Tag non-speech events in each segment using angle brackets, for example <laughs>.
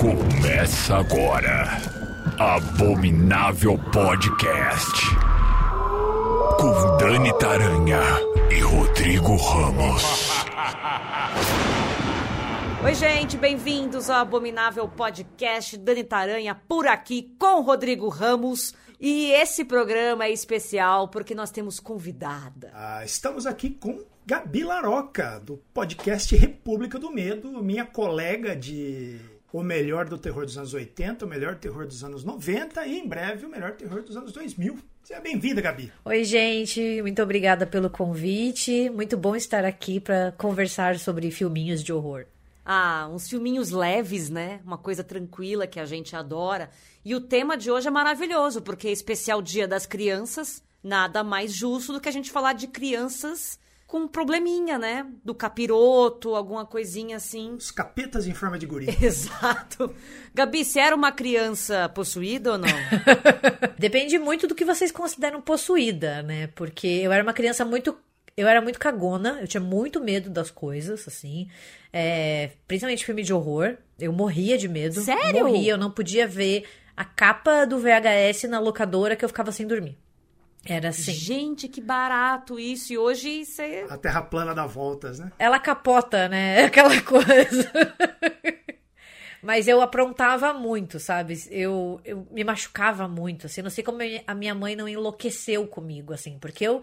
Começa agora. Abominável Podcast. Com Dani Taranha e Rodrigo Ramos. Oi, gente, bem-vindos ao Abominável Podcast. Dani Taranha por aqui com Rodrigo Ramos. E esse programa é especial porque nós temos convidada. Ah, estamos aqui com Gabi Laroca, do podcast República do Medo, minha colega de o melhor do terror dos anos 80, o melhor terror dos anos 90 e em breve o melhor terror dos anos 2000. Seja bem-vinda, Gabi. Oi, gente, muito obrigada pelo convite. Muito bom estar aqui para conversar sobre filminhos de horror. Ah, uns filminhos leves, né? Uma coisa tranquila que a gente adora. E o tema de hoje é maravilhoso, porque é especial Dia das Crianças. Nada mais justo do que a gente falar de crianças com um probleminha, né? Do capiroto, alguma coisinha assim. Os capetas em forma de guri. <laughs> Exato. Gabi, você era uma criança possuída ou não? <laughs> Depende muito do que vocês consideram possuída, né? Porque eu era uma criança muito. Eu era muito cagona, eu tinha muito medo das coisas, assim. É, principalmente filme de horror. Eu morria de medo. Sério? Morria, eu não podia ver a capa do VHS na locadora que eu ficava sem dormir. Era assim. Gente, que barato isso. E hoje você. A terra plana dá voltas, né? Ela capota, né? <laughs> Aquela coisa. Mas eu aprontava muito, sabe? Eu, eu me machucava muito, assim. Não sei como a minha mãe não enlouqueceu comigo, assim. Porque eu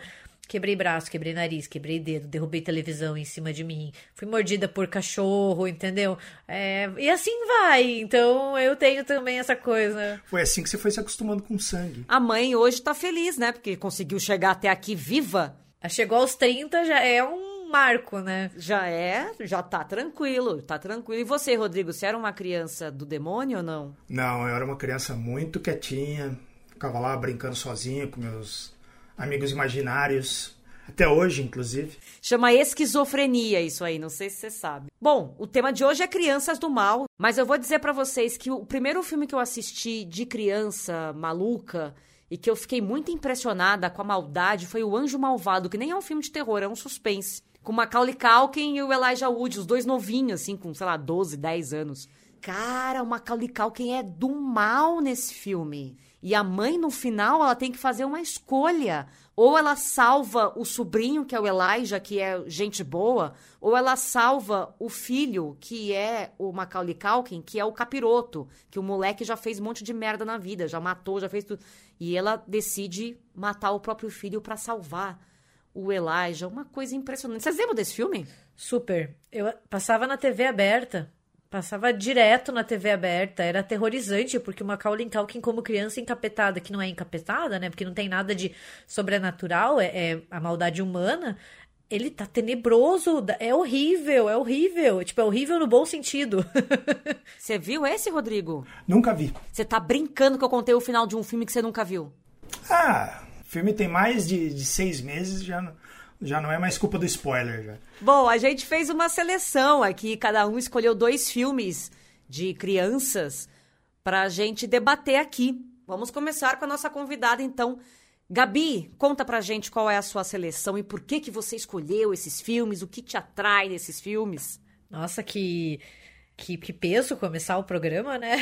quebrei braço, quebrei nariz, quebrei dedo, derrubei televisão em cima de mim. Fui mordida por cachorro, entendeu? É, e assim vai. Então eu tenho também essa coisa. Foi assim que você foi se acostumando com sangue. A mãe hoje tá feliz, né? Porque conseguiu chegar até aqui viva. Chegou aos 30, já é um marco, né? Já é, já tá tranquilo, tá tranquilo. E você, Rodrigo, você era uma criança do demônio ou não? Não, eu era uma criança muito quietinha. Ficava lá brincando sozinho com meus amigos imaginários. Até hoje, inclusive. Chama esquizofrenia isso aí, não sei se você sabe. Bom, o tema de hoje é Crianças do Mal, mas eu vou dizer para vocês que o primeiro filme que eu assisti de criança maluca e que eu fiquei muito impressionada com a maldade foi O Anjo Malvado, que nem é um filme de terror, é um suspense. Com Macaulay Culkin e o Elijah Wood, os dois novinhos, assim, com, sei lá, 12, 10 anos. Cara, o Macaulay Culkin é do mal nesse filme. E a mãe, no final, ela tem que fazer uma escolha. Ou ela salva o sobrinho, que é o Elijah, que é gente boa, ou ela salva o filho, que é o Macaulay Culkin, que é o capiroto, que o moleque já fez um monte de merda na vida, já matou, já fez tudo. E ela decide matar o próprio filho para salvar o Elijah. Uma coisa impressionante. Vocês lembram desse filme? Super. Eu passava na TV aberta. Passava direto na TV aberta, era aterrorizante, porque o Macaulay Culkin como criança encapetada, que não é encapetada, né, porque não tem nada de sobrenatural, é, é a maldade humana, ele tá tenebroso, é horrível, é horrível, tipo, é horrível no bom sentido. <laughs> Você viu esse, Rodrigo? Nunca vi. Você tá brincando que eu contei o final de um filme que você nunca viu? Ah, o filme tem mais de, de seis meses, já não, já não é mais culpa do spoiler, já. Bom, a gente fez uma seleção aqui, cada um escolheu dois filmes de crianças pra gente debater aqui. Vamos começar com a nossa convidada, então. Gabi, conta pra gente qual é a sua seleção e por que que você escolheu esses filmes, o que te atrai nesses filmes. Nossa, que que, que peso começar o programa, né?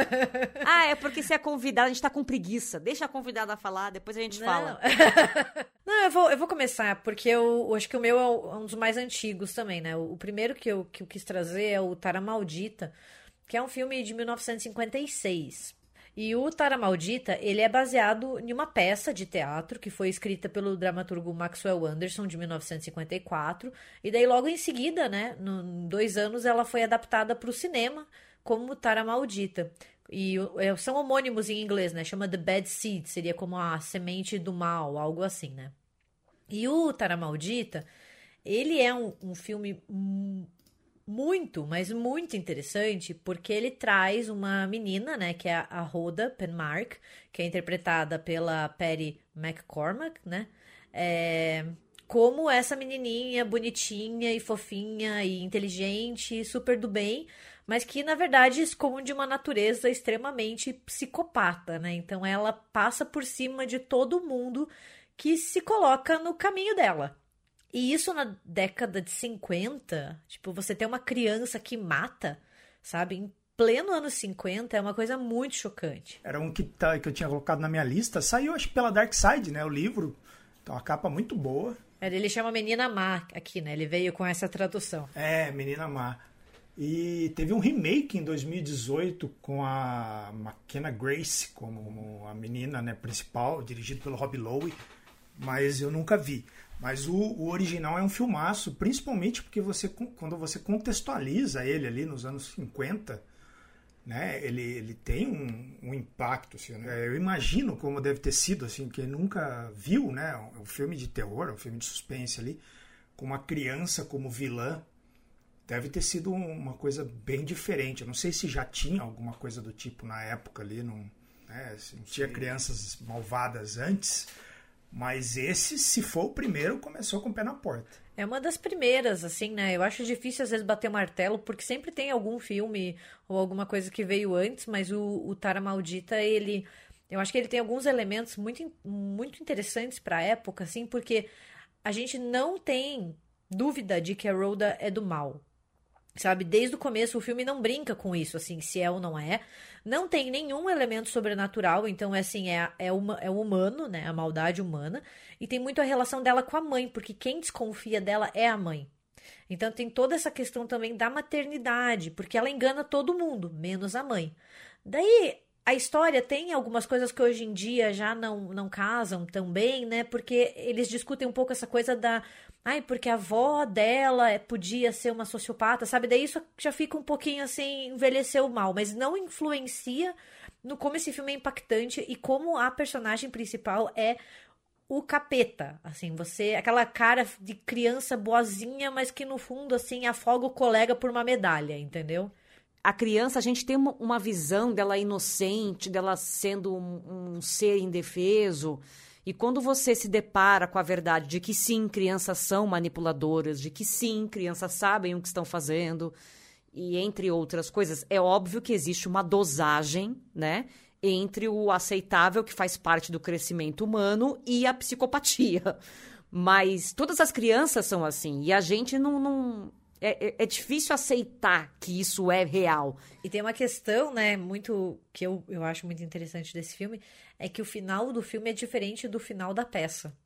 <laughs> ah, é porque se é convidada, a gente tá com preguiça. Deixa a convidada falar, depois a gente Não. fala. <laughs> Não, eu vou, eu vou começar, porque eu, eu acho que o meu é um dos mais antigos também, né? O, o primeiro que eu, que eu quis trazer é o Tara Maldita, que é um filme de 1956. E o Tara Maldita, ele é baseado em uma peça de teatro que foi escrita pelo dramaturgo Maxwell Anderson, de 1954. E daí, logo em seguida, né, em dois anos, ela foi adaptada para o cinema como Tara Maldita. E é, são homônimos em inglês, né? Chama The Bad Seed, seria como a semente do mal, algo assim, né? E o Tara Maldita, ele é um, um filme muito, mas muito interessante, porque ele traz uma menina, né, que é a Rhoda Penmark, que é interpretada pela Patty McCormack, né, é, como essa menininha bonitinha e fofinha e inteligente, super do bem, mas que na verdade esconde uma natureza extremamente psicopata, né? Então ela passa por cima de todo mundo que se coloca no caminho dela. E isso na década de 50, tipo, você ter uma criança que mata, sabe? Em pleno anos 50 é uma coisa muito chocante. Era um que, tá, que eu tinha colocado na minha lista. Saiu, acho que pela Dark Side, né? O livro. Então, a capa muito boa. Ele chama Menina Má aqui, né? Ele veio com essa tradução. É, Menina Má. E teve um remake em 2018 com a McKenna Grace como a menina né, principal, dirigido pelo Rob Lowe, mas eu nunca vi. Mas o, o, original é um filmaço, principalmente porque você quando você contextualiza ele ali nos anos 50, né, ele, ele tem um, um impacto. Assim, né? Eu imagino como deve ter sido, assim, quem nunca viu né, um filme de terror, um filme de suspense ali, com uma criança como vilã deve ter sido uma coisa bem diferente. Eu não sei se já tinha alguma coisa do tipo na época ali, não, né, se não tinha crianças malvadas antes, mas esse, se for o primeiro, começou com o pé na porta. É uma das primeiras, assim, né? Eu acho difícil às vezes bater o martelo, porque sempre tem algum filme ou alguma coisa que veio antes, mas o, o Tara Maldita, ele. Eu acho que ele tem alguns elementos muito, muito interessantes para a época, assim, porque a gente não tem dúvida de que a Rhoda é do mal. Sabe, desde o começo o filme não brinca com isso, assim, se é ou não é. Não tem nenhum elemento sobrenatural, então, é assim, é, é, uma, é o humano, né, a maldade humana. E tem muito a relação dela com a mãe, porque quem desconfia dela é a mãe. Então tem toda essa questão também da maternidade, porque ela engana todo mundo, menos a mãe. Daí a história tem algumas coisas que hoje em dia já não, não casam tão bem, né? Porque eles discutem um pouco essa coisa da. Ai, porque a avó dela é, podia ser uma sociopata, sabe? Daí isso já fica um pouquinho assim, envelheceu mal, mas não influencia no como esse filme é impactante e como a personagem principal é o capeta, assim, você, aquela cara de criança boazinha, mas que no fundo, assim, afoga o colega por uma medalha, entendeu? a criança, a gente tem uma, visão dela inocente, dela sendo um, um, ser indefeso. E quando você se depara com a verdade de que sim, crianças são manipuladoras, de que sim, crianças sabem o que estão fazendo, e entre outras coisas, é óbvio que existe uma dosagem, né? Entre o aceitável, que faz parte do crescimento humano, e a psicopatia. <laughs> Mas todas as crianças são assim. E a gente não, não é, é, é, difícil aceitar que isso é real. E tem uma questão, né, muito que eu, eu acho muito interessante desse filme, é que o final do filme é diferente do final da peça.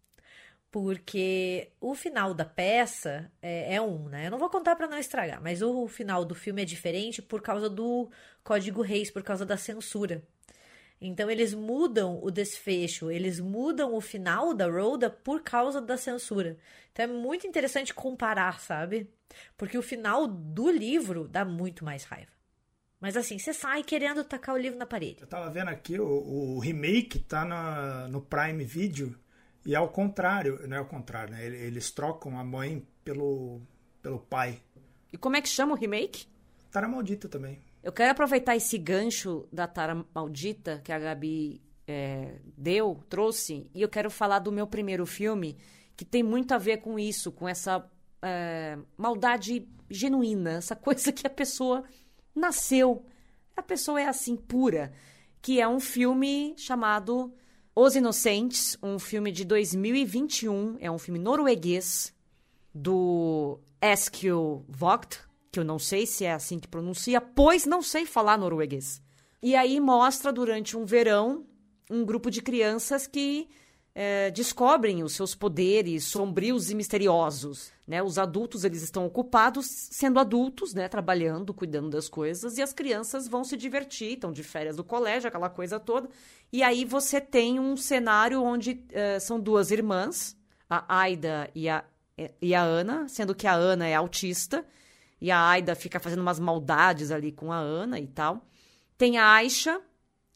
Porque o final da peça é, é um, né? Eu não vou contar para não estragar, mas o final do filme é diferente por causa do Código Reis, por causa da censura. Então eles mudam o desfecho, eles mudam o final da Rhoda por causa da censura. Então é muito interessante comparar, sabe? Porque o final do livro dá muito mais raiva. Mas assim, você sai querendo tacar o livro na parede. Eu tava vendo aqui, o, o remake tá na, no Prime Video e é ao contrário, não é ao contrário, né? Eles trocam a mãe pelo, pelo pai. E como é que chama o remake? Tara Maldita também. Eu quero aproveitar esse gancho da Tara Maldita que a Gabi é, deu, trouxe, e eu quero falar do meu primeiro filme, que tem muito a ver com isso, com essa é, maldade genuína, essa coisa que a pessoa nasceu. A pessoa é assim, pura. Que é um filme chamado Os Inocentes, um filme de 2021, é um filme norueguês do Eskil Vogt, que eu não sei se é assim que pronuncia, pois não sei falar norueguês. E aí mostra durante um verão um grupo de crianças que é, descobrem os seus poderes sombrios e misteriosos. Né? Os adultos eles estão ocupados sendo adultos, né? trabalhando, cuidando das coisas, e as crianças vão se divertir, estão de férias do colégio, aquela coisa toda. E aí você tem um cenário onde é, são duas irmãs, a Aida e a, e a Ana, sendo que a Ana é autista e a Aida fica fazendo umas maldades ali com a Ana e tal. Tem a Aisha,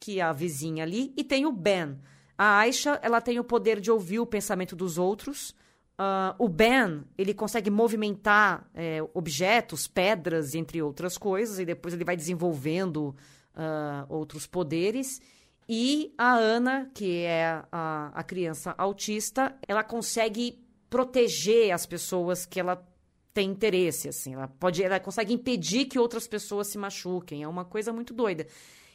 que é a vizinha ali, e tem o Ben. A Aisha, ela tem o poder de ouvir o pensamento dos outros. Uh, o Ben, ele consegue movimentar é, objetos, pedras, entre outras coisas, e depois ele vai desenvolvendo uh, outros poderes. E a Ana, que é a, a criança autista, ela consegue proteger as pessoas que ela tem interesse, assim. Ela pode, ela consegue impedir que outras pessoas se machuquem. É uma coisa muito doida.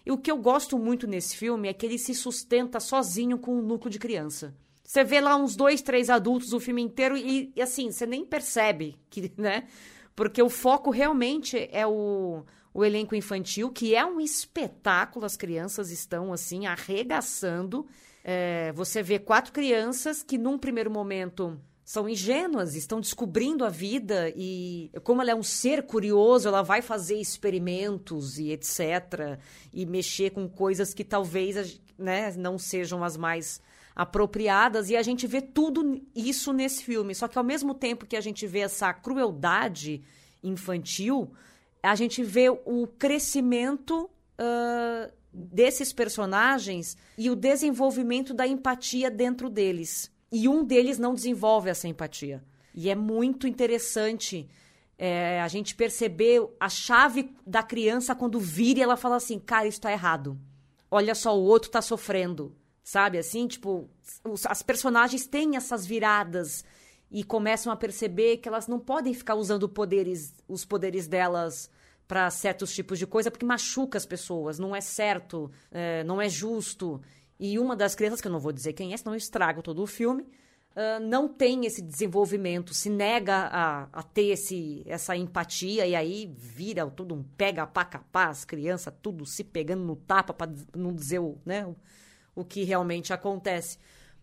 E o que eu gosto muito nesse filme é que ele se sustenta sozinho com um núcleo de criança. Você vê lá uns dois, três adultos o filme inteiro e, e assim, você nem percebe que, <laughs> né? Porque o foco realmente é o, o elenco infantil, que é um espetáculo. As crianças estão, assim, arregaçando. É, você vê quatro crianças que, num primeiro momento, são ingênuas, estão descobrindo a vida e como ela é um ser curioso, ela vai fazer experimentos e etc. E mexer com coisas que talvez né, não sejam as mais apropriadas. E a gente vê tudo isso nesse filme. Só que ao mesmo tempo que a gente vê essa crueldade infantil, a gente vê o crescimento uh, desses personagens e o desenvolvimento da empatia dentro deles. E um deles não desenvolve essa empatia. E é muito interessante é, a gente perceber a chave da criança quando vira e ela fala assim: cara, isso tá errado. Olha só, o outro tá sofrendo. Sabe assim? Tipo, os, as personagens têm essas viradas e começam a perceber que elas não podem ficar usando poderes, os poderes delas para certos tipos de coisa porque machuca as pessoas, não é certo, é, não é justo. E uma das crianças, que eu não vou dizer quem é, senão eu estrago todo o filme, uh, não tem esse desenvolvimento, se nega a, a, ter esse, essa empatia e aí vira tudo um pega pá capá, as crianças tudo se pegando no tapa para não dizer o, né, o, o que realmente acontece.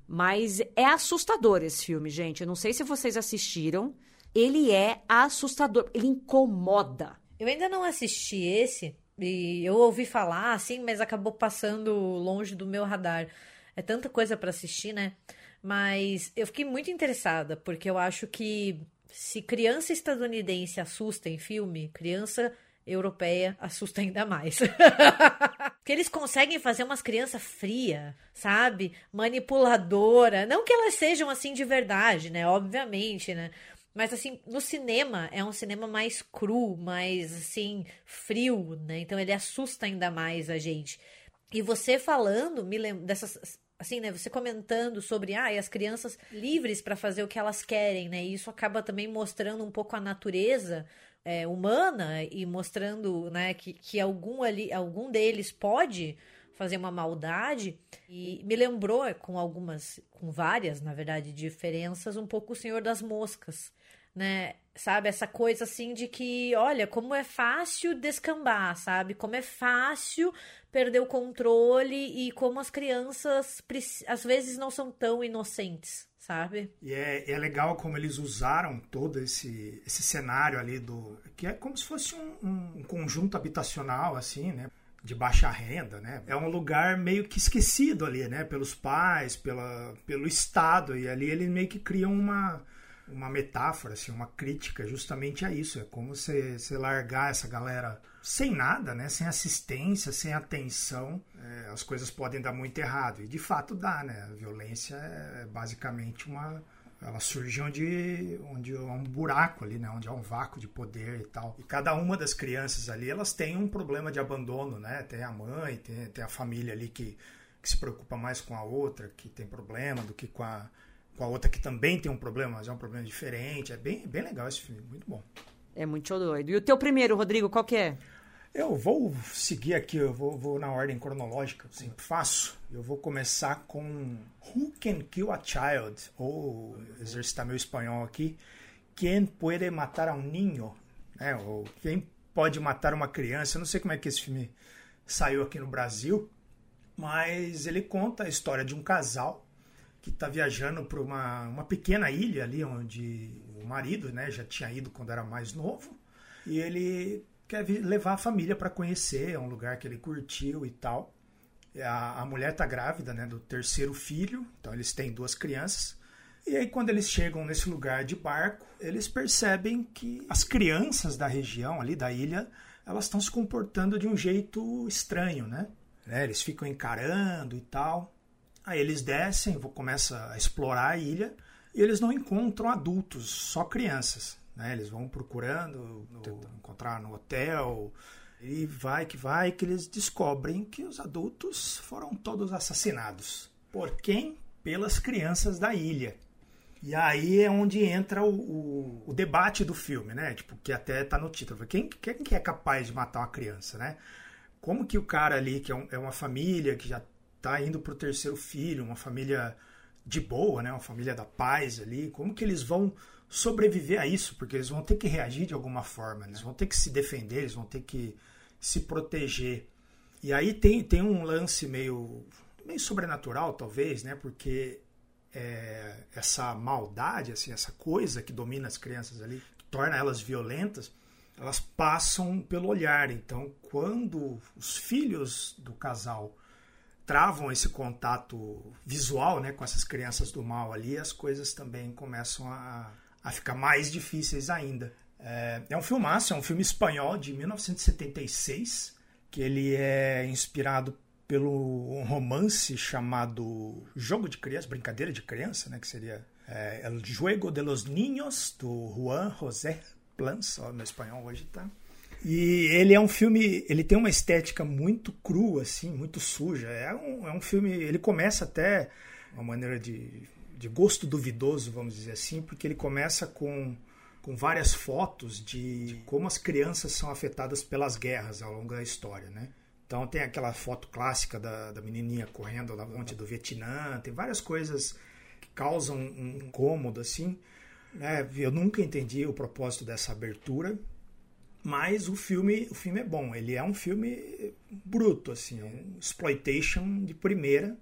Mas é assustador esse filme, gente. Eu não sei se vocês assistiram. Ele é assustador, ele incomoda. Eu ainda não assisti esse, e eu ouvi falar, assim, mas acabou passando longe do meu radar. É tanta coisa para assistir, né? Mas eu fiquei muito interessada, porque eu acho que se criança estadunidense assusta em filme, criança europeia assusta ainda mais. <laughs> Porque eles conseguem fazer umas crianças fria, sabe? Manipuladora. Não que elas sejam assim de verdade, né? Obviamente, né? Mas assim, no cinema é um cinema mais cru, mais assim, frio, né? Então ele assusta ainda mais a gente. E você falando, me lembro dessas assim, né, você comentando sobre ah, as crianças livres para fazer o que elas querem, né? E isso acaba também mostrando um pouco a natureza é, humana e mostrando, né, que, que algum ali, algum deles pode fazer uma maldade e me lembrou com algumas, com várias, na verdade, diferenças um pouco o Senhor das Moscas, né? Sabe, essa coisa assim de que, olha, como é fácil descambar, sabe? Como é fácil perder o controle e como as crianças às vezes não são tão inocentes, sabe? E é, é legal como eles usaram todo esse, esse cenário ali do. que é como se fosse um, um conjunto habitacional, assim, né? de baixa renda, né? É um lugar meio que esquecido ali, né? Pelos pais, pela, pelo Estado. E ali eles meio que criam uma, uma metáfora, assim, uma crítica justamente a isso. É como você, você largar essa galera sem nada, né? Sem assistência, sem atenção, é, as coisas podem dar muito errado. E de fato dá, né? A violência é basicamente uma. Ela surge onde, onde há um buraco ali, né? Onde há um vácuo de poder e tal. E cada uma das crianças ali, elas têm um problema de abandono, né? Tem a mãe, tem, tem a família ali que, que se preocupa mais com a outra, que tem problema, do que com a, com a outra que também tem um problema, mas é um problema diferente. É bem, bem legal esse filme, muito bom. É muito doido. E o teu primeiro, Rodrigo, qual que é? Eu vou seguir aqui, eu vou, vou na ordem cronológica, sempre faço. Eu vou começar com Who Can Kill a Child? Ou exercitar meu espanhol aqui. Quem pode matar a um ninho? É, ou quem pode matar uma criança? Eu não sei como é que esse filme saiu aqui no Brasil, mas ele conta a história de um casal que está viajando para uma, uma pequena ilha ali onde o marido né, já tinha ido quando era mais novo e ele quer levar a família para conhecer, é um lugar que ele curtiu e tal. A, a mulher está grávida né, do terceiro filho, então eles têm duas crianças. E aí, quando eles chegam nesse lugar de barco, eles percebem que as crianças da região ali da ilha elas estão se comportando de um jeito estranho, né? né? Eles ficam encarando e tal. Aí eles descem, começam a explorar a ilha e eles não encontram adultos, só crianças. Né? Eles vão procurando, encontrar no hotel, e vai que vai que eles descobrem que os adultos foram todos assassinados. Por quem? Pelas crianças da ilha. E aí é onde entra o, o, o, debate do filme, né? Tipo, que até tá no título. Quem, quem que é capaz de matar uma criança, né? Como que o cara ali, que é, um, é uma família que já está indo para o terceiro filho, uma família de boa, né? Uma família da paz ali. Como que eles vão sobreviver a isso? Porque eles vão ter que reagir de alguma forma, eles vão ter que se defender, eles vão ter que se proteger. E aí tem, tem um lance meio, meio sobrenatural, talvez, né? Porque é, essa maldade, assim, essa coisa que domina as crianças ali, que torna elas violentas, elas passam pelo olhar. Então, quando os filhos do casal travam esse contato visual né, com essas crianças do mal ali, as coisas também começam a, a ficar mais difíceis ainda. É, é um filmaço, é um filme espanhol de 1976, que ele é inspirado pelo um romance chamado Jogo de Criança, Brincadeira de Criança, né, que seria é, El Juego de los Niños, do Juan José Plans, ó, meu espanhol hoje tá e ele é um filme, ele tem uma estética muito crua, assim, muito suja. É um, é um filme, ele começa até uma maneira de, de gosto duvidoso, vamos dizer assim, porque ele começa com, com várias fotos de, como as crianças são afetadas pelas guerras ao longo da história, né? Então tem aquela foto clássica da, da menininha correndo na ponte do Vietnã, tem várias coisas que causam um incômodo, assim. Né? Eu nunca entendi o propósito dessa abertura, mas o filme, o filme é bom. Ele é um filme bruto, assim, é um exploitation de primeira,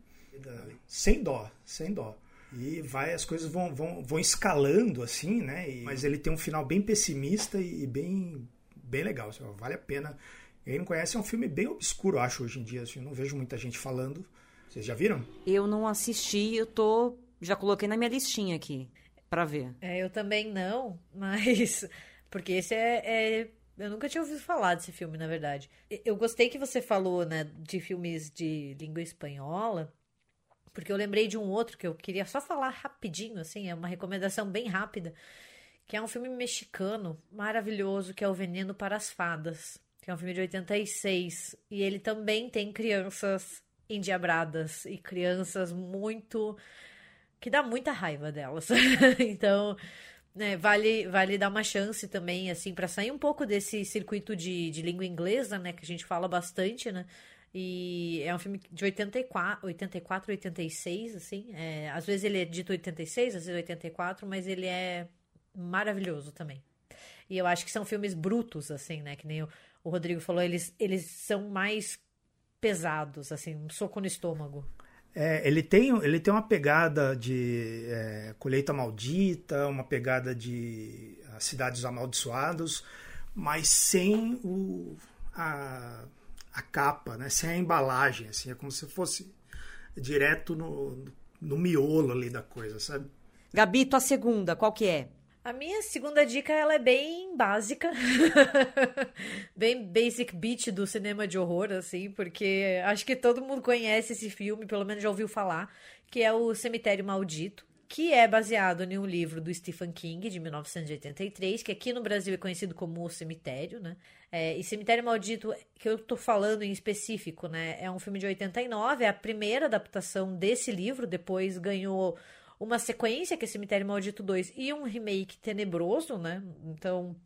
sem dó, sem dó. E vai, as coisas vão, vão, vão escalando, assim, né? E, mas ele tem um final bem pessimista e, bem, bem legal. Assim, vale a pena. Quem não conhece, é um filme bem obscuro, acho, hoje em dia. Assim, não vejo muita gente falando. Vocês já viram? Eu não assisti, eu tô. Já coloquei na minha listinha aqui para ver. É, eu também não, <laughs> mas. Porque esse é, é eu nunca tinha ouvido falar desse filme, na verdade. Eu gostei que você falou, né, de filmes de língua espanhola, porque eu lembrei de um outro que eu queria só falar rapidinho, assim, é uma recomendação bem rápida, que é um filme mexicano maravilhoso, que é O Veneno para as Fadas, que é um filme de 86, e ele também tem crianças endiabradas e crianças muito que dá muita raiva delas. <laughs> então, né, vale, vale dar uma chance também, assim, para sair um pouco desse circuito de, de língua inglesa, né, que a gente fala bastante, né, e é um filme de 84, 84 86, assim, é, às vezes ele é dito 86, às vezes 84, mas ele é maravilhoso também. E eu acho que são filmes brutos, assim, né, que nem o, o Rodrigo falou, eles, eles são mais pesados, assim, um soco no estômago. É, ele, tem, ele tem uma pegada de é, colheita maldita, uma pegada de cidades amaldiçoados, mas sem o, a, a capa, né? sem a embalagem. Assim, é como se fosse direto no, no miolo ali da coisa, sabe? Gabi, tua segunda, qual que é? A minha segunda dica ela é bem básica, <laughs> bem basic beat do cinema de horror, assim, porque acho que todo mundo conhece esse filme, pelo menos já ouviu falar, que é o Cemitério Maldito, que é baseado em um livro do Stephen King de 1983, que aqui no Brasil é conhecido como O Cemitério, né? É, e Cemitério Maldito, que eu tô falando em específico, né? É um filme de 89, é a primeira adaptação desse livro, depois ganhou uma sequência, que é Cemitério Maldito 2, e um remake tenebroso, né? Então,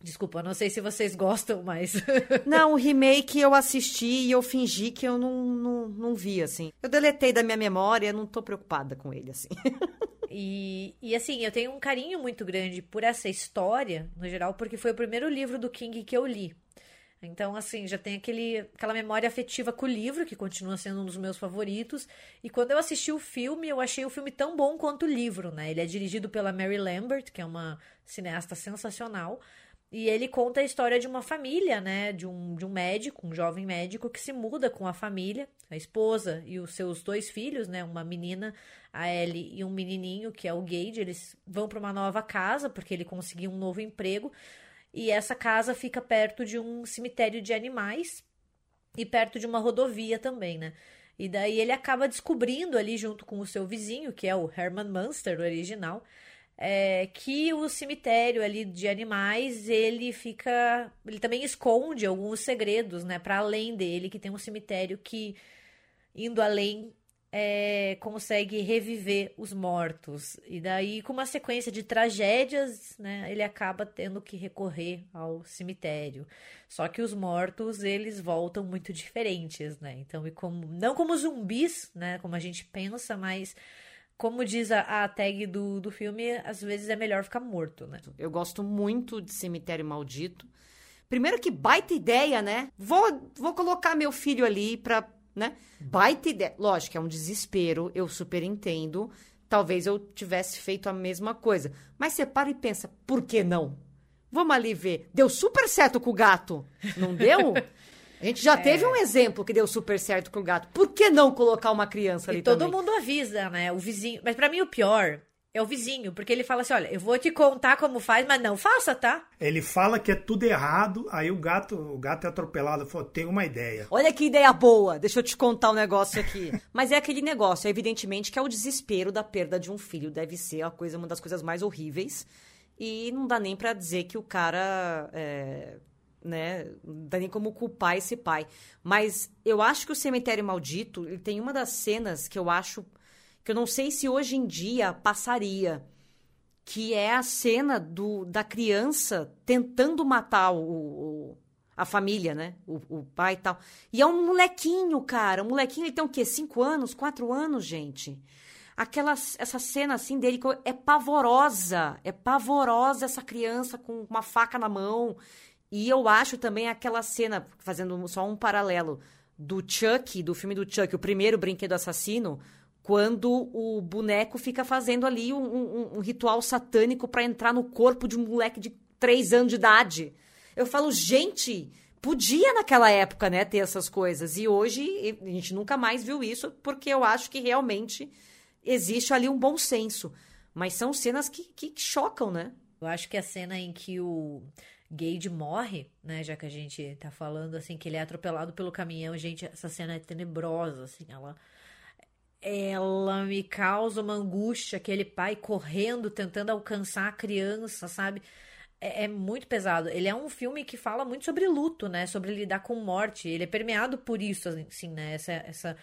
Desculpa, não sei se vocês gostam, mas. <laughs> não, o remake eu assisti e eu fingi que eu não, não, não vi, assim. Eu deletei da minha memória, não tô preocupada com ele, assim. <laughs> e, e assim, eu tenho um carinho muito grande por essa história, no geral, porque foi o primeiro livro do King que eu li. Então, assim, já tem aquele, aquela memória afetiva com o livro, que continua sendo um dos meus favoritos. E quando eu assisti o filme, eu achei o filme tão bom quanto o livro, né? Ele é dirigido pela Mary Lambert, que é uma cineasta sensacional. E ele conta a história de uma família, né? De um, de um médico, um jovem médico, que se muda com a família, a esposa e os seus dois filhos, né? Uma menina, a Ellie, e um menininho, que é o Gage. Eles vão para uma nova casa, porque ele conseguiu um novo emprego. E essa casa fica perto de um cemitério de animais e perto de uma rodovia também, né? E daí ele acaba descobrindo ali, junto com o seu vizinho, que é o Herman Munster, o original, é, que o cemitério ali de animais ele fica. Ele também esconde alguns segredos, né? Para além dele, que tem um cemitério que, indo além, é, consegue reviver os mortos. E daí, com uma sequência de tragédias, né, ele acaba tendo que recorrer ao cemitério. Só que os mortos, eles voltam muito diferentes, né? Então, e como, não como zumbis, né, como a gente pensa, mas como diz a, a tag do, do filme, às vezes é melhor ficar morto, né? Eu gosto muito de Cemitério Maldito. Primeiro que baita ideia, né? Vou, vou colocar meu filho ali pra, né? Baita ideia. Lógico, é um desespero, eu super entendo. Talvez eu tivesse feito a mesma coisa. Mas você para e pensa, por que não? Vamos ali ver. Deu super certo com o gato, não deu? A gente já <laughs> é. teve um exemplo que deu super certo com o gato. Por que não colocar uma criança ali e todo também? mundo avisa, né? O vizinho. Mas para mim o pior é o vizinho, porque ele fala assim: olha, eu vou te contar como faz, mas não faça, tá? Ele fala que é tudo errado, aí o gato, o gato é atropelado, falou: tem uma ideia. Olha que ideia boa, deixa eu te contar um negócio aqui. <laughs> mas é aquele negócio, evidentemente, que é o desespero da perda de um filho. Deve ser a coisa, uma das coisas mais horríveis. E não dá nem para dizer que o cara é, né? Não dá nem como culpar esse pai. Mas eu acho que o Cemitério Maldito, ele tem uma das cenas que eu acho que eu não sei se hoje em dia passaria, que é a cena do, da criança tentando matar o, o a família, né? O, o, pai e tal. E é um molequinho, cara. Um molequinho, ele tem o quê? Cinco anos? Quatro anos, gente? Aquela, essa cena, assim, dele é pavorosa. É pavorosa essa criança com uma faca na mão. E eu acho também aquela cena, fazendo só um paralelo, do Chuck, do filme do Chuck, o primeiro brinquedo assassino, quando o boneco fica fazendo ali um, um, um ritual satânico para entrar no corpo de um moleque de três anos de idade. Eu falo, gente, podia naquela época, né, ter essas coisas. E hoje a gente nunca mais viu isso, porque eu acho que realmente existe ali um bom senso. Mas são cenas que, que chocam, né? Eu acho que a cena em que o Gage morre, né? Já que a gente tá falando assim que ele é atropelado pelo caminhão, gente, essa cena é tenebrosa, assim, ela ela me causa uma angústia, aquele pai correndo, tentando alcançar a criança, sabe? É, é, muito pesado. Ele é um filme que fala muito sobre luto, né? Sobre lidar com morte. Ele é permeado por isso, assim, né? Essa, essa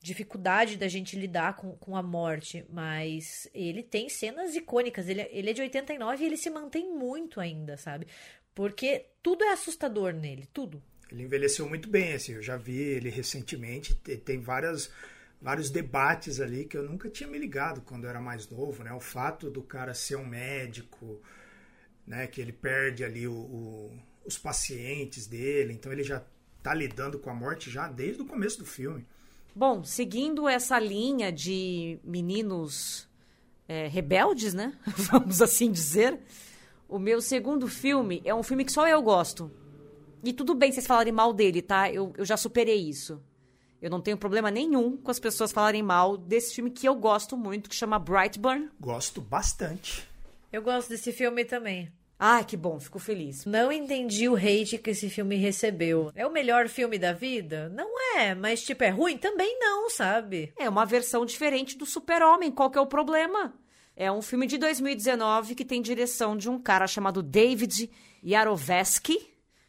dificuldade da gente lidar com, com a morte. Mas ele tem cenas icônicas. Ele, ele é de 89 e ele se mantém muito ainda, sabe? Porque tudo é assustador nele, tudo. Ele envelheceu muito bem, assim, eu já vi ele recentemente, tem várias, vários debates ali que eu nunca tinha me ligado quando eu era mais novo, né? O fato do cara ser um médico, né? Que ele perde ali o, o, os pacientes dele, então ele já tá lidando com a morte já desde o começo do filme. Bom, seguindo essa linha de meninos é, rebeldes, né? <laughs> Vamos assim dizer. O meu segundo filme é um filme que só eu gosto. E tudo bem vocês falarem mal dele, tá? Eu, eu já superei isso. Eu não tenho problema nenhum com as pessoas falarem mal desse filme que eu gosto muito, que chama Brightburn. Gosto bastante. Eu gosto desse filme também. Ah, que bom, fico feliz. Não entendi o hate que esse filme recebeu. É o melhor filme da vida? Não é, mas tipo, é ruim? Também não, sabe? É uma versão diferente do Super-Homem, qual que é o problema? É um filme de 2019 que tem direção de um cara chamado David Yarovesky,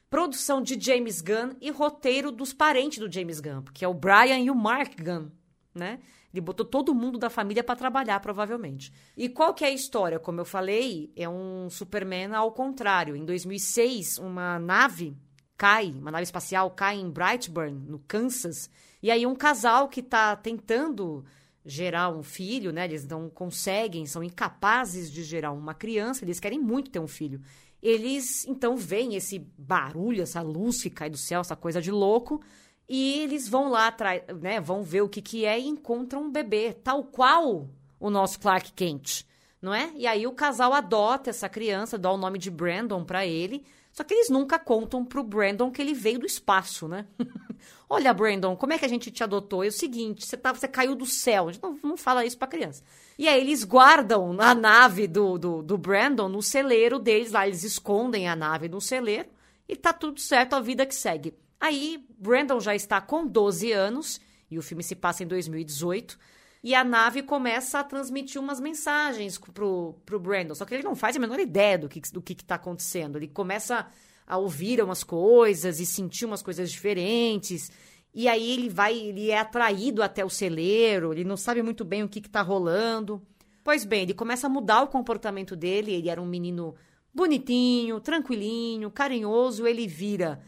produção de James Gunn e roteiro dos parentes do James Gunn, que é o Brian e o Mark Gunn, né? Ele botou todo mundo da família para trabalhar, provavelmente. E qual que é a história? Como eu falei, é um Superman ao contrário. Em 2006, uma nave cai, uma nave espacial cai em Brightburn, no Kansas, e aí um casal que está tentando gerar um filho, né? Eles não conseguem, são incapazes de gerar uma criança, eles querem muito ter um filho. Eles então veem esse barulho, essa luz que cai do céu, essa coisa de louco, e eles vão lá atrás, né? Vão ver o que que é e encontram um bebê, tal qual o nosso Clark Kent, não é? E aí o casal adota essa criança, dá o nome de Brandon para ele. Só que eles nunca contam pro Brandon que ele veio do espaço, né? <laughs> Olha, Brandon, como é que a gente te adotou? É o seguinte, você, tá, você caiu do céu. Não, não fala isso pra criança. E aí eles guardam a nave do, do, do Brandon no celeiro deles lá. Eles escondem a nave no celeiro e tá tudo certo, a vida que segue. Aí, Brandon já está com 12 anos, e o filme se passa em 2018, e a nave começa a transmitir umas mensagens pro, pro Brandon. Só que ele não faz a menor ideia do que, do que, que tá acontecendo. Ele começa a ouvir umas coisas e sentir umas coisas diferentes. E aí ele vai, ele é atraído até o celeiro, ele não sabe muito bem o que está rolando. Pois bem, ele começa a mudar o comportamento dele. Ele era um menino bonitinho, tranquilinho, carinhoso. Ele vira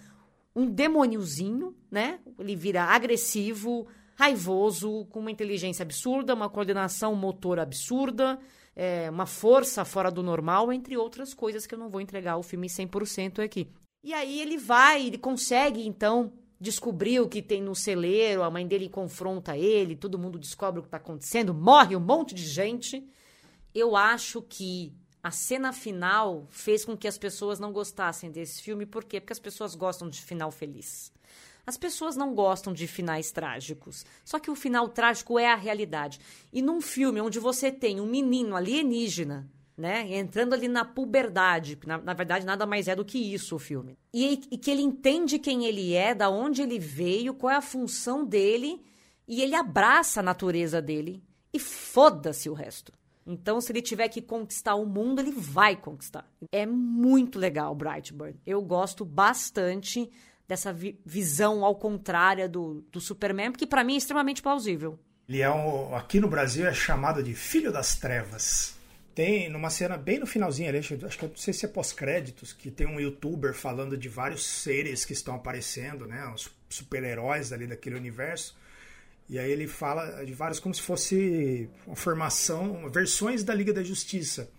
um demôniozinho, né? Ele vira agressivo, raivoso, com uma inteligência absurda, uma coordenação motor absurda, é, uma força fora do normal, entre outras coisas que eu não vou entregar o filme 100% aqui. E aí ele vai, ele consegue então descobrir o que tem no celeiro, a mãe dele confronta ele, todo mundo descobre o que está acontecendo, morre um monte de gente. Eu acho que a cena final fez com que as pessoas não gostassem desse filme. Por quê? Porque as pessoas gostam de final feliz. As pessoas não gostam de finais trágicos. Só que o final trágico é a realidade. E num filme onde você tem um menino alienígena, né, entrando ali na puberdade, na, na verdade nada mais é do que isso o filme. E, e que ele entende quem ele é, da onde ele veio, qual é a função dele, e ele abraça a natureza dele. E foda-se o resto. Então, se ele tiver que conquistar o mundo, ele vai conquistar. É muito legal, Brightburn. Eu gosto bastante dessa vi visão ao contrário do, do Superman, porque para mim é extremamente plausível. Ele é um, aqui no Brasil é chamado de Filho das Trevas. Tem numa cena bem no finalzinho ali, acho que não sei se é pós-créditos, que tem um youtuber falando de vários seres que estão aparecendo, né? Os super-heróis ali daquele universo. E aí ele fala de vários como se fosse uma formação, versões da Liga da Justiça.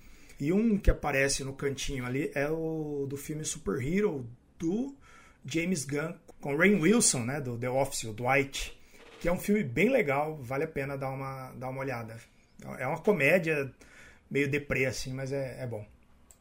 E um que aparece no cantinho ali é o do filme Super Hero do James Gunn com Rain Wilson, né, do The Office, o Dwight, que é um filme bem legal, vale a pena dar uma, dar uma olhada. É uma comédia meio deprê, assim, mas é, é bom.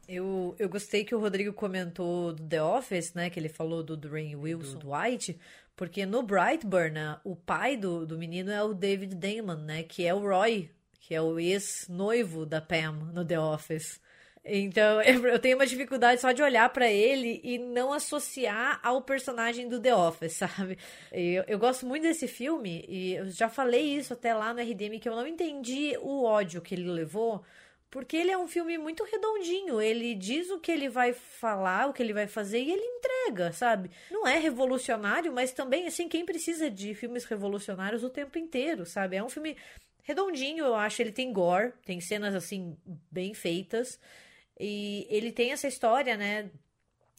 Eu, eu gostei que o Rodrigo comentou do The Office, né? Que ele falou do Dwayne Wilson, do White, porque no Brightburn, né, o pai do, do menino é o David Damon, né? Que é o Roy, que é o ex-noivo da Pam no The Office. Então, <laughs> eu tenho uma dificuldade só de olhar para ele e não associar ao personagem do The Office, <laughs> sabe? Eu, eu gosto muito desse filme e eu já falei isso até lá no RDM que eu não entendi o ódio que ele levou porque ele é um filme muito redondinho. Ele diz o que ele vai falar, o que ele vai fazer e ele entrega, sabe? Não é revolucionário, mas também, assim, quem precisa de filmes revolucionários o tempo inteiro, sabe? É um filme redondinho, eu acho. Ele tem gore, tem cenas, assim, bem feitas. E ele tem essa história, né?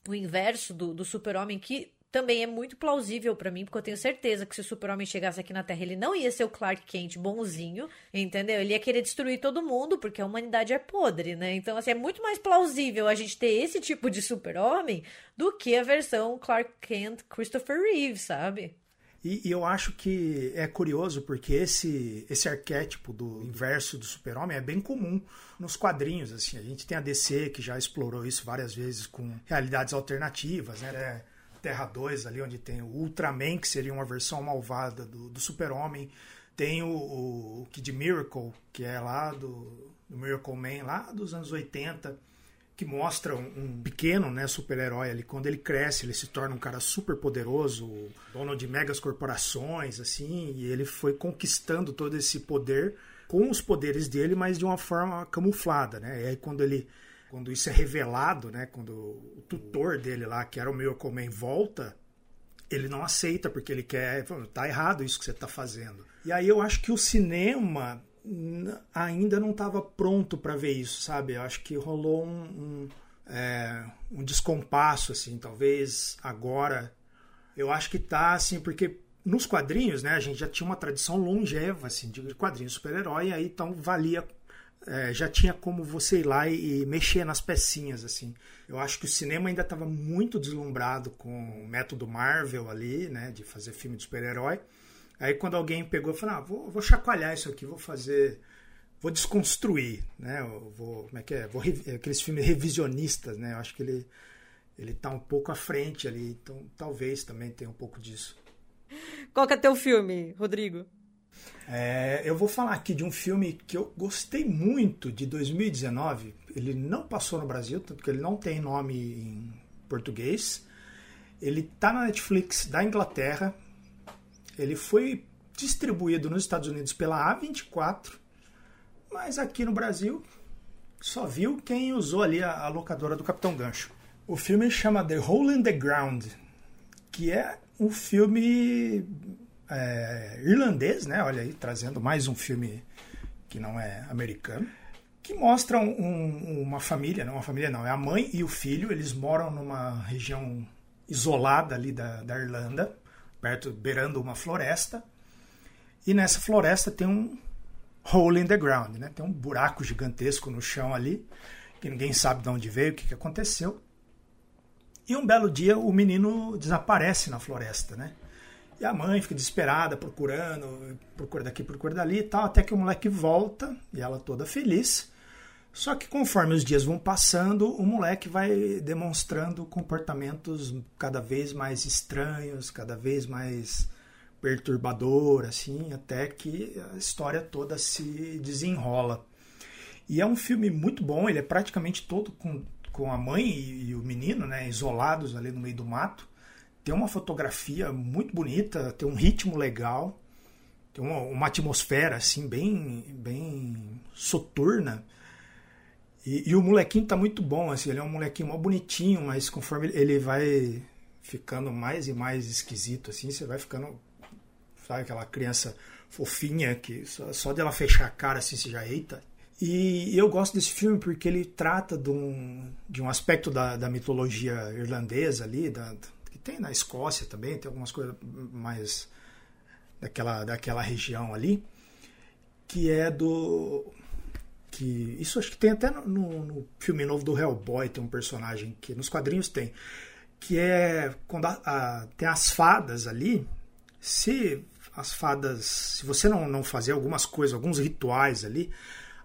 O inverso do, do super-homem que também é muito plausível para mim, porque eu tenho certeza que se o Super-Homem chegasse aqui na Terra, ele não ia ser o Clark Kent bonzinho, entendeu? Ele ia querer destruir todo mundo, porque a humanidade é podre, né? Então, assim, é muito mais plausível a gente ter esse tipo de Super-Homem do que a versão Clark Kent Christopher Reeve, sabe? E, e, eu acho que é curioso porque esse, esse arquétipo do inverso do super-homem é bem comum nos quadrinhos. Assim. A gente tem a DC que já explorou isso várias vezes com realidades alternativas, né? Terra 2 ali, onde tem o Ultraman, que seria uma versão malvada do, do Super-Homem. Tem o, o Kid Miracle, que é lá do, do Miracle Man, lá dos anos 80, que mostra um, pequeno né, super-herói ali. Quando ele cresce, ele se torna um cara super poderoso, dono de megas corporações, assim, e ele foi conquistando todo esse poder com os poderes dele, mas de uma forma camuflada, né? E aí quando ele quando isso é revelado, né, quando o tutor dele lá, que era o meu Comen, volta, ele não aceita porque ele quer, tá errado isso que você está fazendo. E aí eu acho que o cinema ainda não estava pronto para ver isso, sabe? Eu acho que rolou um, um, é, um descompasso, assim, talvez agora. Eu acho que tá, assim, porque nos quadrinhos, né, a gente já tinha uma tradição longeva, assim, de quadrinhos super-herói, aí então valia é, já tinha como você ir lá e, e, mexer nas pecinhas, assim. Eu acho que o cinema ainda estava muito deslumbrado com o método Marvel ali, né, de fazer filme de super-herói. Aí quando alguém pegou e falou, ah, vou, vou chacoalhar isso aqui, vou fazer, vou desconstruir, né, eu vou, como é que é, vou, aqueles filmes revisionistas, né, eu acho que ele, ele tá um pouco à frente ali, então talvez também tenha um pouco disso. Qual que é teu filme, Rodrigo? É, eu vou falar aqui de um filme que eu gostei muito de 2019. Ele não passou no Brasil, porque ele não tem nome em português. Ele está na Netflix da Inglaterra. Ele foi distribuído nos Estados Unidos pela A24, mas aqui no Brasil só viu quem usou ali a, a locadora do Capitão Gancho. O filme chama The Hole in the Ground, que é um filme é, irlandês, né? Olha aí, trazendo mais um filme que não é americano, que mostra um, um, uma família, não uma família não, é a mãe e o filho, eles moram numa região isolada ali da, da Irlanda, perto, beirando uma floresta, E nessa floresta tem um hole in the ground, né? Tem um buraco gigantesco no chão ali, que ninguém sabe de onde veio, o que, que aconteceu. E um belo dia o menino desaparece na floresta, né? E a mãe fica desesperada, procurando, procura daqui, procura dali e tal, até que o moleque volta, e ela toda feliz. Só que conforme os dias vão passando, o moleque vai demonstrando comportamentos cada vez mais estranhos, cada vez mais perturbador, assim, até que a história toda se desenrola. E é um filme muito bom, ele é praticamente todo com, com a mãe e, e o menino, né, isolados ali no meio do mato. Tem uma fotografia muito bonita, tem um ritmo legal, tem uma, uma atmosfera assim bem, bem soturna. E, e, o molequinho tá muito bom, assim, ele é um molequinho mó bonitinho, mas conforme ele vai ficando mais e mais esquisito, assim, você vai ficando, sabe, aquela criança fofinha que só, só dela fechar a cara assim você já eita. E eu gosto desse filme porque ele trata de um, de um aspecto da, da mitologia irlandesa ali, da, que tem na Escócia também, tem algumas coisas mais daquela, daquela região ali, que é do que isso acho que tem até no, no, filme novo do Hellboy tem um personagem que nos quadrinhos tem que é quando a, a, tem as fadas ali se as fadas se você não, não fazer algumas coisas alguns rituais ali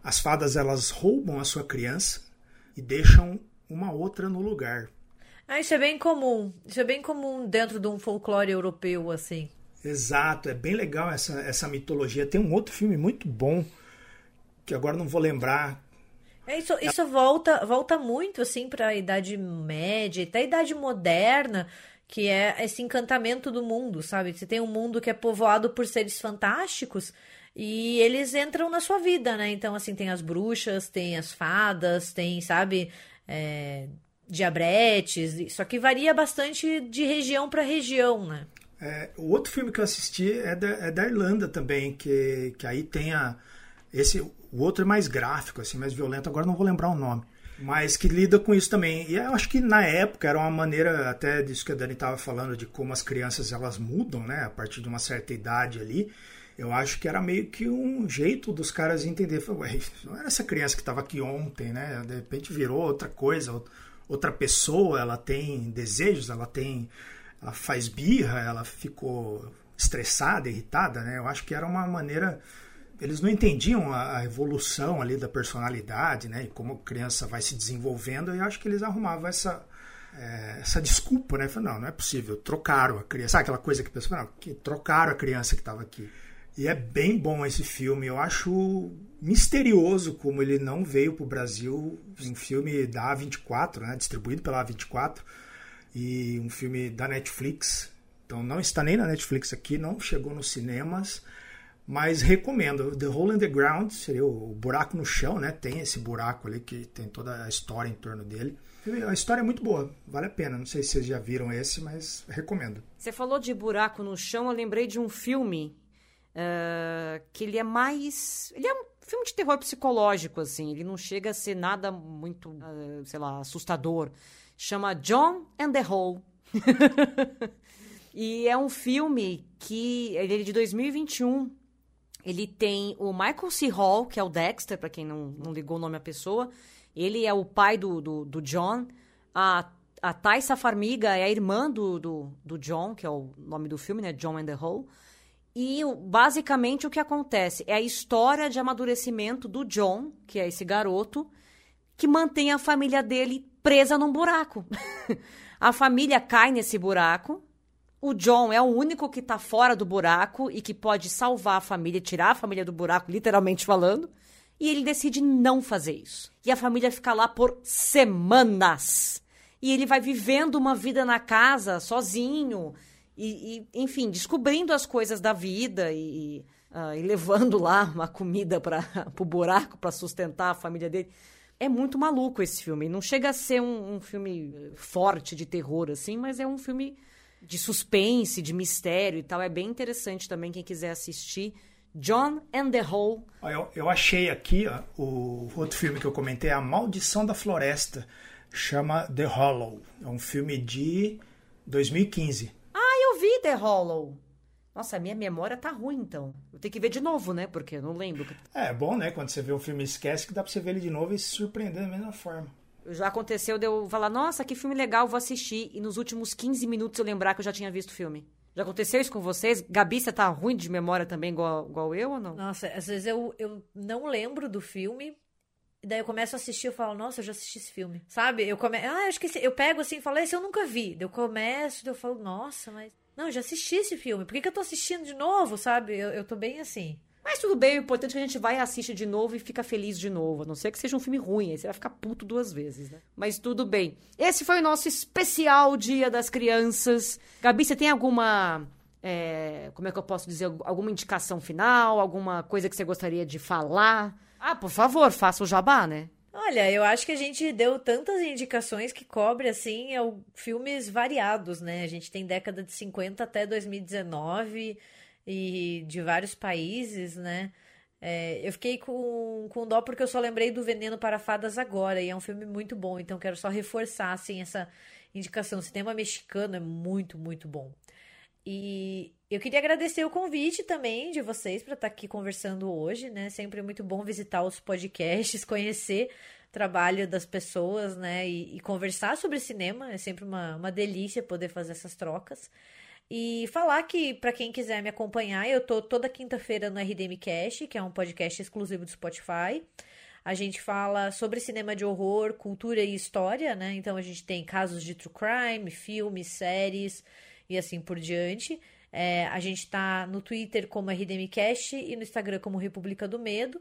as fadas elas roubam a sua criança e deixam uma outra no lugar. Ah, isso é bem comum isso é bem comum dentro de um folclore europeu assim. Exato é bem legal essa, essa mitologia. Tem um outro filme muito bom que agora não vou lembrar. É, isso, isso volta, volta muito assim para a Idade Média, até a Idade Moderna, que é esse encantamento do mundo, sabe? Você tem um mundo que é povoado por seres fantásticos e eles entram na sua vida, né? Então, assim, tem as bruxas, tem as fadas, tem, sabe, é, diabretes, só que varia bastante de região para região, né? É, o outro filme que eu assisti é da, é da Irlanda também, que, que aí tem a. Esse, o outro é mais gráfico, assim, mais violento, agora não vou lembrar o nome. Mas que lida com isso também. E eu acho que na época era uma maneira, até disso que a Dani estava falando, de como as crianças elas mudam, né? A partir de uma certa idade ali. Eu acho que era meio que um jeito dos caras entender. Ué, não era essa criança que estava aqui ontem, né? De repente virou outra coisa, outra pessoa, ela tem desejos, ela tem. Ela faz birra, ela ficou estressada, irritada, né? Eu acho que era uma maneira eles não entendiam a, evolução ali da personalidade, né? E como a criança vai se desenvolvendo, e acho que eles arrumavam essa, é, essa desculpa, né? Falaram, não, não é possível, trocaram a criança. Sabe aquela coisa que a pessoa que trocaram a criança que estava aqui. E é bem bom esse filme. Eu acho misterioso como ele não veio para o Brasil. Um filme da A24, né? distribuído pela A24. E um filme da Netflix. Então não está nem na Netflix aqui, não chegou nos cinemas. Mas recomendo. The Hole in the Ground seria o buraco no chão, né? Tem esse buraco ali que tem toda a história em torno dele. A história é muito boa, vale a pena. Não sei se vocês já viram esse, mas recomendo. Você falou de buraco no chão, eu lembrei de um filme uh, que ele é mais. Ele é um filme de terror psicológico, assim. Ele não chega a ser nada muito, uh, sei lá, assustador. Chama John and the Hole. <laughs> e é um filme que. Ele é de 2021. Ele tem o Michael C. Hall, que é o Dexter, para quem não, não ligou o nome à pessoa. Ele é o pai do, do, do John. A, a Thaisa Farmiga é a irmã do, do, do John, que é o nome do filme, né? John and the Hole. E basicamente o que acontece é a história de amadurecimento do John, que é esse garoto, que mantém a família dele presa num buraco. <laughs> a família cai nesse buraco o John é o único que tá fora do buraco e que pode salvar a família, tirar a família do buraco, literalmente falando. E ele decide não fazer isso. E a família fica lá por semanas. E ele vai vivendo uma vida na casa sozinho. E, e enfim, descobrindo as coisas da vida e, uh, e levando lá uma comida para <laughs> o buraco para sustentar a família dele. É muito maluco esse filme. Não chega a ser um, um filme forte de terror, assim, mas é um filme de suspense, de mistério e tal. É bem interessante também quem quiser assistir. John and the Hole. Eu, eu achei aqui ó, o outro filme que eu comentei, A Maldição da Floresta. Chama The Hollow. É um filme de 2015. Ah, eu vi The Hollow. Nossa, a minha memória tá ruim, então. Eu tenho que ver de novo, né? Porque eu não lembro. É bom, né? Quando você vê um filme e esquece, que dá pra você ver ele de novo e se surpreender da mesma forma. Já aconteceu de eu falar, nossa, que filme legal, vou assistir. E nos últimos 15 minutos eu lembrar que eu já tinha visto o filme. Já aconteceu isso com vocês? Gabi, você tá ruim de memória também, igual, igual eu ou não? Nossa, às vezes eu, eu não lembro do filme. E daí eu começo a assistir, eu falo, nossa, eu já assisti esse filme. Sabe? Eu come... Ah, eu esqueci. Eu pego assim e falo, esse eu nunca vi. Daí eu começo, daí eu falo, nossa, mas. Não, eu já assisti esse filme. Por que, que eu tô assistindo de novo, sabe? Eu, eu tô bem assim. Mas tudo bem, o importante é que a gente vai e assiste de novo e fica feliz de novo. A não ser que seja um filme ruim, aí você vai ficar puto duas vezes, né? Mas tudo bem. Esse foi o nosso especial Dia das Crianças. Gabi, você tem alguma. é, como é que eu posso dizer? Alguma indicação final? Alguma coisa que você gostaria de falar? Ah, por favor, faça o jabá, né? Olha, eu acho que a gente deu tantas indicações que cobre, assim, é filmes variados, né? A gente tem década de 50 até 2019 e de vários países, né? É, eu fiquei com, com dó porque eu só lembrei do Veneno para Fadas agora, e é um filme muito bom, então quero só reforçar, assim, essa indicação. O cinema mexicano é muito, muito bom. E eu queria agradecer o convite também de vocês para estar aqui conversando hoje, né? Sempre muito bom visitar os podcasts, <laughs> conhecer o trabalho das pessoas, né? E, e conversar sobre cinema. É sempre uma, uma delícia poder fazer essas trocas. E falar que, para quem quiser me acompanhar, eu tô toda quinta-feira no RDM Cast, que é um podcast exclusivo do Spotify. A gente fala sobre cinema de horror, cultura e história, né? Então a gente tem casos de true crime, filmes, séries e assim por diante. É, a gente tá no Twitter como RDMcast e no Instagram como República do Medo.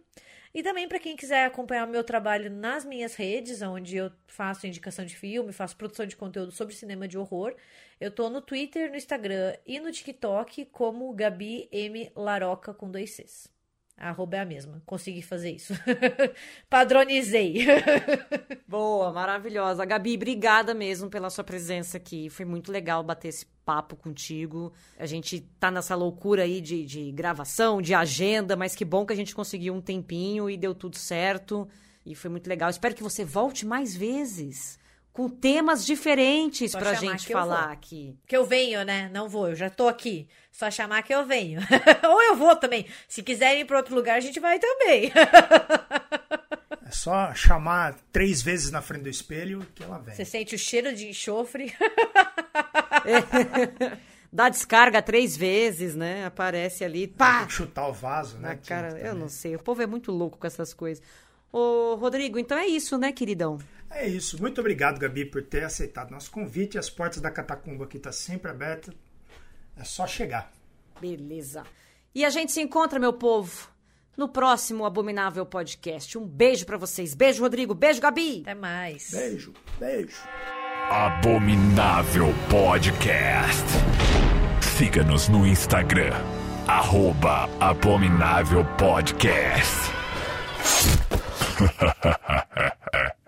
E também para quem quiser acompanhar o meu trabalho nas minhas redes, onde eu faço indicação de filme, faço produção de conteúdo sobre cinema de horror, eu tô no Twitter, no Instagram e no TikTok como Gabi M Laroca com dois Cs. A arroba é a mesma. Consegui fazer isso. <laughs> Padronizei. <laughs> Boa, maravilhosa. Gabi, obrigada mesmo pela sua presença aqui. Foi muito legal bater esse papo contigo. A gente tá nessa loucura aí de, de gravação, de agenda, mas que bom que a gente conseguiu um tempinho e deu tudo certo. E foi muito legal. Espero que você volte mais vezes. Com temas diferentes pra chamar gente falar aqui. Que eu venho, né? Não vou, eu já tô aqui. Só chamar que eu venho. <laughs> Ou eu vou também. Se quiserem ir pra outro lugar, a gente vai também. <laughs> É só chamar três vezes na frente do espelho que ela vem. Você sente o cheiro de enxofre. <laughs> Dá descarga três vezes, né? Aparece ali. Pá! Tem que chutar o vaso, né? Cara, eu não sei. O povo é muito louco com essas coisas. Ô, Rodrigo, então é isso, né, queridão? É isso. Muito obrigado, Gabi, por ter aceitado nosso convite. As portas da Catacumba aqui estão sempre abertas. É só chegar. Beleza. E a gente se encontra, meu povo, no próximo Abominável Podcast. Um beijo pra vocês. Beijo, Rodrigo. Beijo, Gabi. Até mais. Beijo, beijo. Abominável Podcast. Siga-nos no Instagram, arroba Abominável Podcast. <laughs>